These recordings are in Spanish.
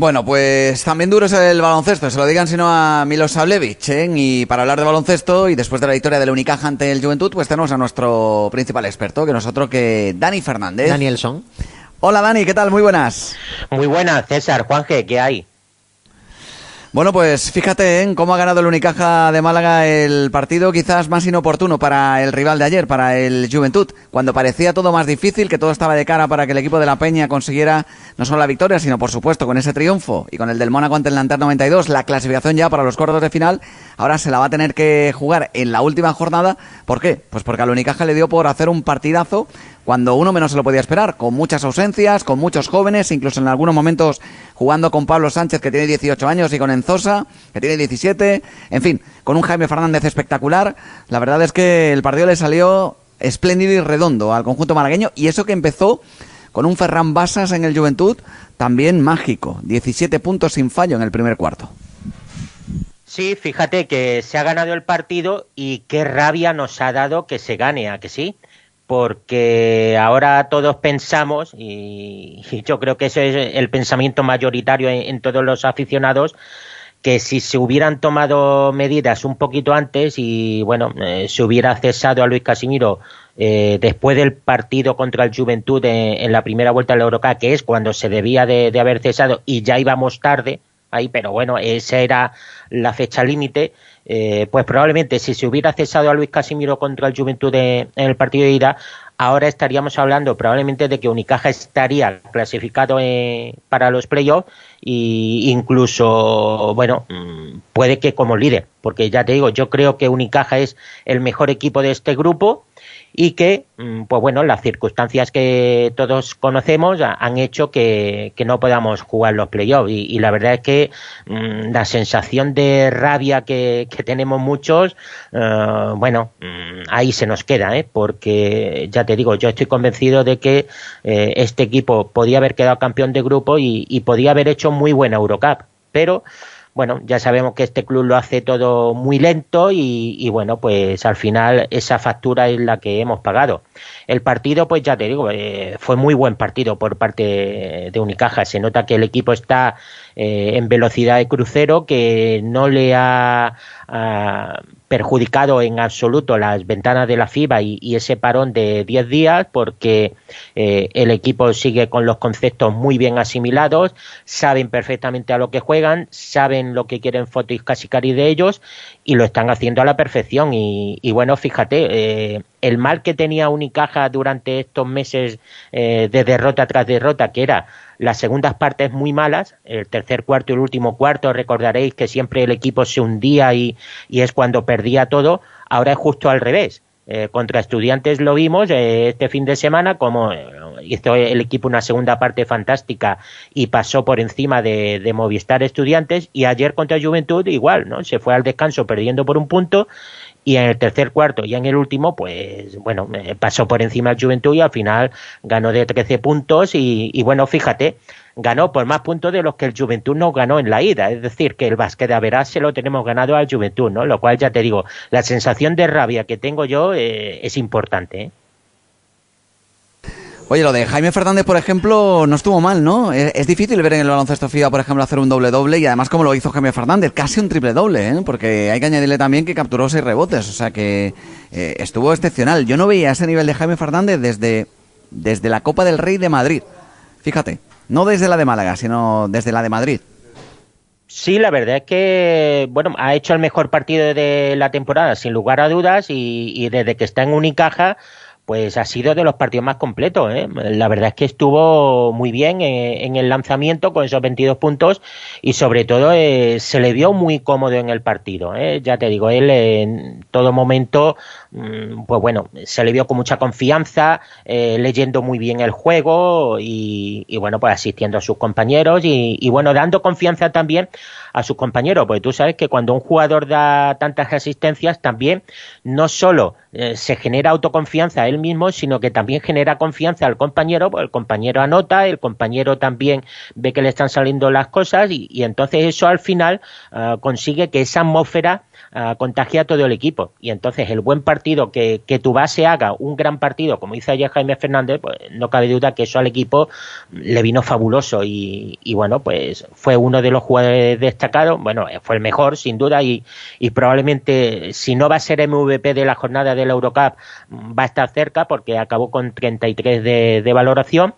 Bueno, pues también duro es el baloncesto, se lo digan sino a Milosavljevic, ¿eh? Y para hablar de baloncesto y después de la victoria del Unicaja ante el Juventud, pues tenemos a nuestro principal experto, que nosotros que Dani Fernández. Danielson. Hola Dani, ¿qué tal? Muy buenas. Muy buenas, César, Juanje, ¿qué hay? Bueno, pues fíjate en cómo ha ganado el Unicaja de Málaga el partido quizás más inoportuno para el rival de ayer, para el Juventud, cuando parecía todo más difícil, que todo estaba de cara para que el equipo de la Peña consiguiera no solo la victoria, sino por supuesto con ese triunfo y con el del Mónaco ante el Lanter 92, la clasificación ya para los cuartos de final, ahora se la va a tener que jugar en la última jornada. ¿Por qué? Pues porque al Unicaja le dio por hacer un partidazo cuando uno menos se lo podía esperar, con muchas ausencias, con muchos jóvenes, incluso en algunos momentos jugando con Pablo Sánchez, que tiene 18 años, y con Enzosa, que tiene 17, en fin, con un Jaime Fernández espectacular. La verdad es que el partido le salió espléndido y redondo al conjunto malagueño, y eso que empezó con un Ferran Basas en el Juventud, también mágico, 17 puntos sin fallo en el primer cuarto. Sí, fíjate que se ha ganado el partido y qué rabia nos ha dado que se gane, ¿a que sí? Porque ahora todos pensamos, y, yo creo que ese es el pensamiento mayoritario en, todos los aficionados, que si se hubieran tomado medidas un poquito antes y bueno, eh, se hubiera cesado a Luis Casimiro eh, después del partido contra el Juventud en, la primera vuelta de la Eurocup, que es cuando se debía de, haber cesado y ya íbamos tarde ahí, pero bueno, esa era la fecha límite. Eh, pues probablemente si se hubiera cesado a Luis Casimiro contra el Juventud en el partido de ida, ahora estaríamos hablando probablemente de que Unicaja estaría clasificado eh, para los playoffs e incluso, bueno, mm, puede que como líder, porque ya te digo, yo creo que Unicaja es el mejor equipo de este grupo y que, mm, pues bueno, las circunstancias que todos conocemos han hecho que, no podamos jugar los playoffs. Y, la verdad es que mm, la sensación de rabia que, tenemos muchos, eh, bueno, mm, ahí se nos queda, ¿eh? porque ya te digo, yo estoy convencido de que eh, este equipo podía haber quedado campeón de grupo y, y podía haber hecho muy buena Eurocup. Pero bueno, ya sabemos que este club lo hace todo muy lento y, bueno, pues al final esa factura es la que hemos pagado. El partido, pues ya te digo, eh, fue muy buen partido por parte de Unicaja. Se nota que el equipo está eh, en velocidad de crucero, que no le ha, perjudicado en absoluto las ventanas de la FIBA y, ese parón de 10 días, porque eh, el equipo sigue con los conceptos muy bien asimilados, saben perfectamente a lo que juegan, saben lo que quieren Foto y Casicari de ellos y lo están haciendo a la perfección. Y, bueno, fíjate, el mal que tenía Unicaja durante estos meses de derrota tras derrota, que era las segundas partes muy malas, el tercer cuarto y el último cuarto, recordaréis que siempre el equipo se hundía y, es cuando perdía todo, ahora es justo al revés. Eh, contra estudiantes lo vimos eh, este fin de semana, como eh, hizo el equipo una segunda parte fantástica y pasó por encima de, de, Movistar Estudiantes, y ayer contra Juventud igual, ¿no? Se fue al descanso perdiendo por un punto y en el tercer cuarto y en el último, pues bueno, pasó por encima del Juventud y al final ganó de 13 puntos y, bueno, fíjate, ganó por más puntos de los que el Juventud no ganó en la ida, es decir, que el básquet de Averas se lo tenemos ganado al Juventud, ¿no? Lo cual ya te digo, la sensación de rabia que tengo yo eh, es importante, ¿eh? Oye, lo de Jaime Fernández, por ejemplo, no estuvo mal, ¿no? Es, difícil ver en el baloncesto FIBA, por ejemplo, hacer un doble-doble y además como lo hizo Jaime Fernández, casi un triple-doble, ¿eh? Porque hay que añadirle también que capturó seis rebotes, o sea que eh, estuvo excepcional. Yo no veía ese nivel de Jaime Fernández desde, desde la Copa del Rey de Madrid. Fíjate, no desde la de Málaga, sino desde la de Madrid. Sí, la verdad es que bueno ha hecho el mejor partido de la temporada, sin lugar a dudas, y, y desde que está en Unicaja pues ha sido de los partidos más completos. ¿eh? La verdad es que estuvo muy bien eh, en, el lanzamiento con esos 22 puntos y sobre todo eh, se le vio muy cómodo en el partido. Ya te digo, él en todo momento, mm, pues bueno, se le vio con mucha confianza, leyendo muy bien el juego y, bueno, pues asistiendo a sus compañeros y, y bueno, dando confianza también a sus compañeros, porque tú sabes que cuando un jugador da tantas asistencias también no solo eh, se genera autoconfianza a él mismo, sino que también genera confianza al compañero, pues el compañero anota, el compañero también ve que le están saliendo las cosas y, entonces eso al final ah, consigue que esa atmósfera contagia a todo el equipo. Y entonces el buen partido, que, que tu base haga un gran partido, como dice ayer Jaime Fernández, pues no cabe duda que eso al equipo le vino fabuloso y, bueno, pues fue uno de los jugadores destacados, bueno, fue el mejor sin duda y, y probablemente si no va a ser MVP de la jornada del Eurocup va a estar cerca porque acabó con 33 de, de valoración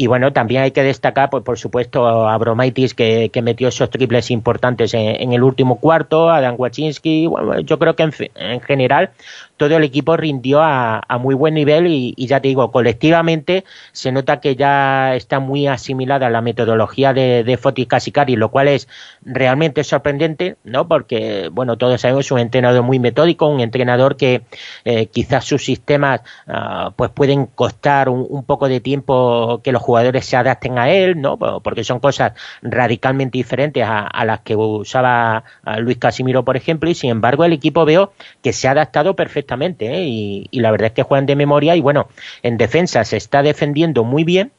y bueno, también hay que destacar, pues por supuesto, a Bromaitis que, que metió esos triples importantes en, el último cuarto, a Dan Wachinski. Bueno, yo creo que en, en general todo el equipo rindió a, muy buen nivel y, ya te digo, colectivamente se nota que ya está muy asimilada la metodología de, de Fotis Casicari, lo cual es realmente sorprendente, ¿no? Porque, bueno, todos sabemos es un entrenador muy metódico, un entrenador que eh, quizás sus sistemas ah, pues pueden costar un, un, poco de tiempo que los jugadores se adapten a él, ¿no? Porque son cosas radicalmente diferentes a, las que usaba Luis Casimiro, por ejemplo, y sin embargo el equipo veo que se ha adaptado perfectamente ¿eh? y, la verdad es que juegan de memoria y bueno, en defensa se está defendiendo muy bien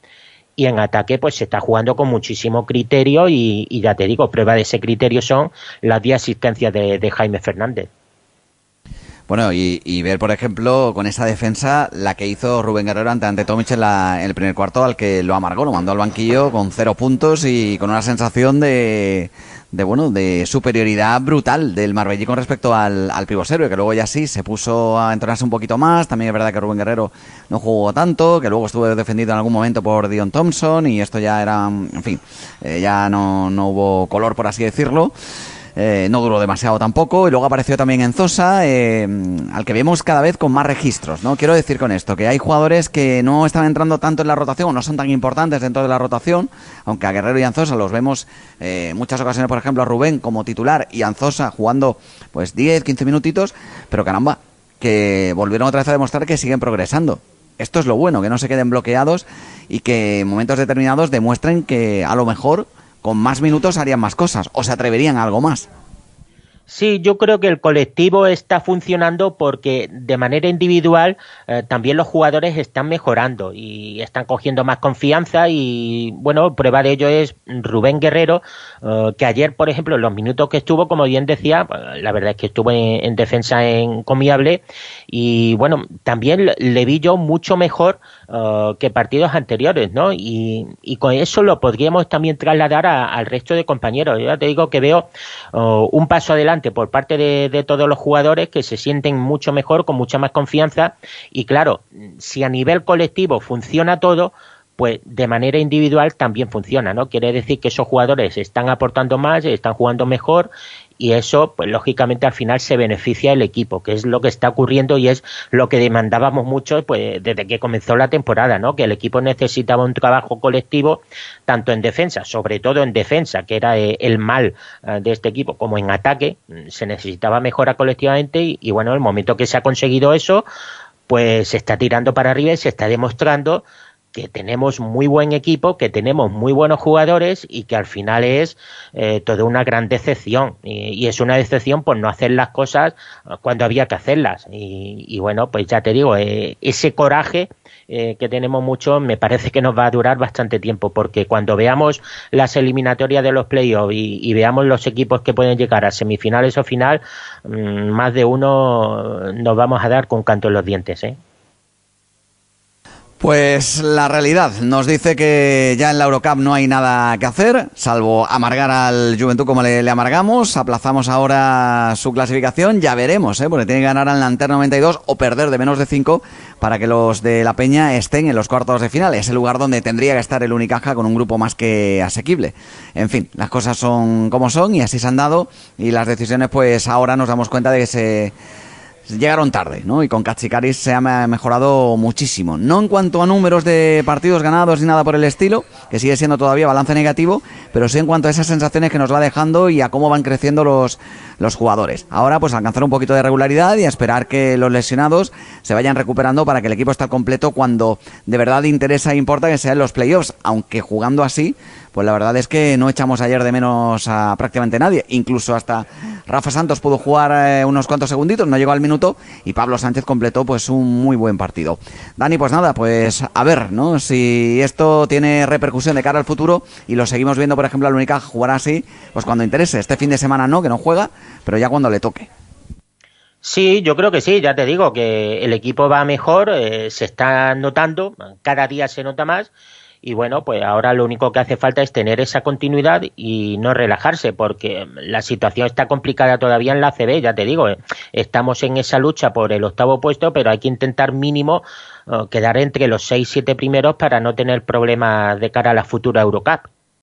y en ataque pues se está jugando con muchísimo criterio y, ya te digo, prueba de ese criterio son las 10 asistencias de Jaime Fernández. Bueno, y, ver, por ejemplo, con esa defensa, la que hizo Rubén Guerrero ante, ante Tomic en, el primer cuarto, al que lo amargó, lo mandó al banquillo con cero puntos y con una sensación de, de bueno, de superioridad brutal del Marbellí con respecto al, al Pivosero, que luego ya sí se puso a entrenarse un poquito más. También es verdad que Rubén Guerrero no jugó tanto, que luego estuvo defendido en algún momento por Dion Thompson y esto ya era, en fin, eh, ya no, no hubo color, por así decirlo. Eh, no duró demasiado tampoco, y luego apareció también en Zosa, eh, al que vemos cada vez con más registros, ¿no? Quiero decir con esto, que hay jugadores que no están entrando tanto en la rotación, no son tan importantes dentro de la rotación, aunque a Guerrero y Anzosa los vemos eh, muchas ocasiones, por ejemplo, a Rubén como titular y Anzosa jugando pues 10, 15 minutitos, pero caramba, que volvieron otra vez a demostrar que siguen progresando. Esto es lo bueno, que no se queden bloqueados y que en momentos determinados demuestren que a lo mejor con más minutos harían más cosas o se atreverían a algo más. Sí, yo creo que el colectivo está funcionando porque de manera individual eh, también los jugadores están mejorando y están cogiendo más confianza y bueno, prueba de ello es Rubén Guerrero, eh, que ayer, por ejemplo, en los minutos que estuvo, como bien decía, pues, la verdad es que estuvo en, defensa encomiable y bueno, también le vi yo mucho mejor eh, que partidos anteriores, ¿no? Y, con eso lo podríamos también trasladar al resto de compañeros. Yo ya te digo que veo un paso adelante por parte de, todos los jugadores que se sienten mucho mejor, con mucha más confianza y claro, si a nivel colectivo funciona todo, pues de manera individual también funciona, ¿no? Quiere decir que esos jugadores están aportando más, están jugando mejor y eso, pues lógicamente al final se beneficia el equipo, que es lo que está ocurriendo y es lo que demandábamos mucho pues desde que comenzó la temporada, ¿no? Que el equipo necesitaba un trabajo colectivo tanto en defensa, sobre todo en defensa, que era eh, el mal eh, de este equipo, como en ataque, mm, se necesitaba mejora colectivamente y, y bueno, el momento que se ha conseguido eso, pues se está tirando para arriba y se está demostrando que tenemos muy buen equipo, que tenemos muy buenos jugadores y que al final es eh, toda una gran decepción. Y, es una decepción por no hacer las cosas cuando había que hacerlas. Y, bueno, pues ya te digo, eh, ese coraje eh, que tenemos mucho me parece que nos va a durar bastante tiempo, porque cuando veamos las eliminatorias de los playoffs y, y veamos los equipos que pueden llegar a semifinales o final, mm, más de uno nos vamos a dar con canto en los dientes. ¿eh? Pues la realidad nos dice que ya en la Eurocup no hay nada que hacer, salvo amargar al Juventud como le, amargamos. Aplazamos ahora su clasificación, ya veremos, ¿eh? porque tiene que ganar al Lanter 92 o perder de menos de 5 para que los de la Peña estén en los cuartos de final. Es el lugar donde tendría que estar el Unicaja con un grupo más que asequible. En fin, las cosas son como son y así se han dado y las decisiones pues ahora nos damos cuenta de que se llegaron tarde, ¿no? Y con Katsikaris se ha mejorado muchísimo. No en cuanto a números de partidos ganados ni nada por el estilo, que sigue siendo todavía balance negativo, pero sí en cuanto a esas sensaciones que nos va dejando y a cómo van creciendo los, los jugadores. Ahora, pues alcanzar un poquito de regularidad y esperar que los lesionados se vayan recuperando para que el equipo esté completo cuando de verdad interesa e importa que sean los playoffs, aunque jugando así, pues la verdad es que no echamos ayer de menos a prácticamente nadie. Incluso hasta Rafa Santos pudo jugar eh, unos cuantos segunditos, no llegó al minuto y Pablo Sánchez completó pues un muy buen partido. Dani, pues nada, pues a ver, ¿no? Si esto tiene repercusión de cara al futuro y lo seguimos viendo, por ejemplo, al Única jugar así, pues cuando interese. Este fin de semana no, que no juega, pero ya cuando le toque. Sí, yo creo que sí, ya te digo que el equipo va mejor, eh, se está notando, cada día se nota más y bueno, pues ahora lo único que hace falta es tener esa continuidad y no relajarse, porque la situación está complicada todavía en la CB, ya te digo, eh. estamos en esa lucha por el octavo puesto, pero hay que intentar mínimo eh, quedar entre los seis, siete primeros para no tener problemas de cara a la futura Eurocup.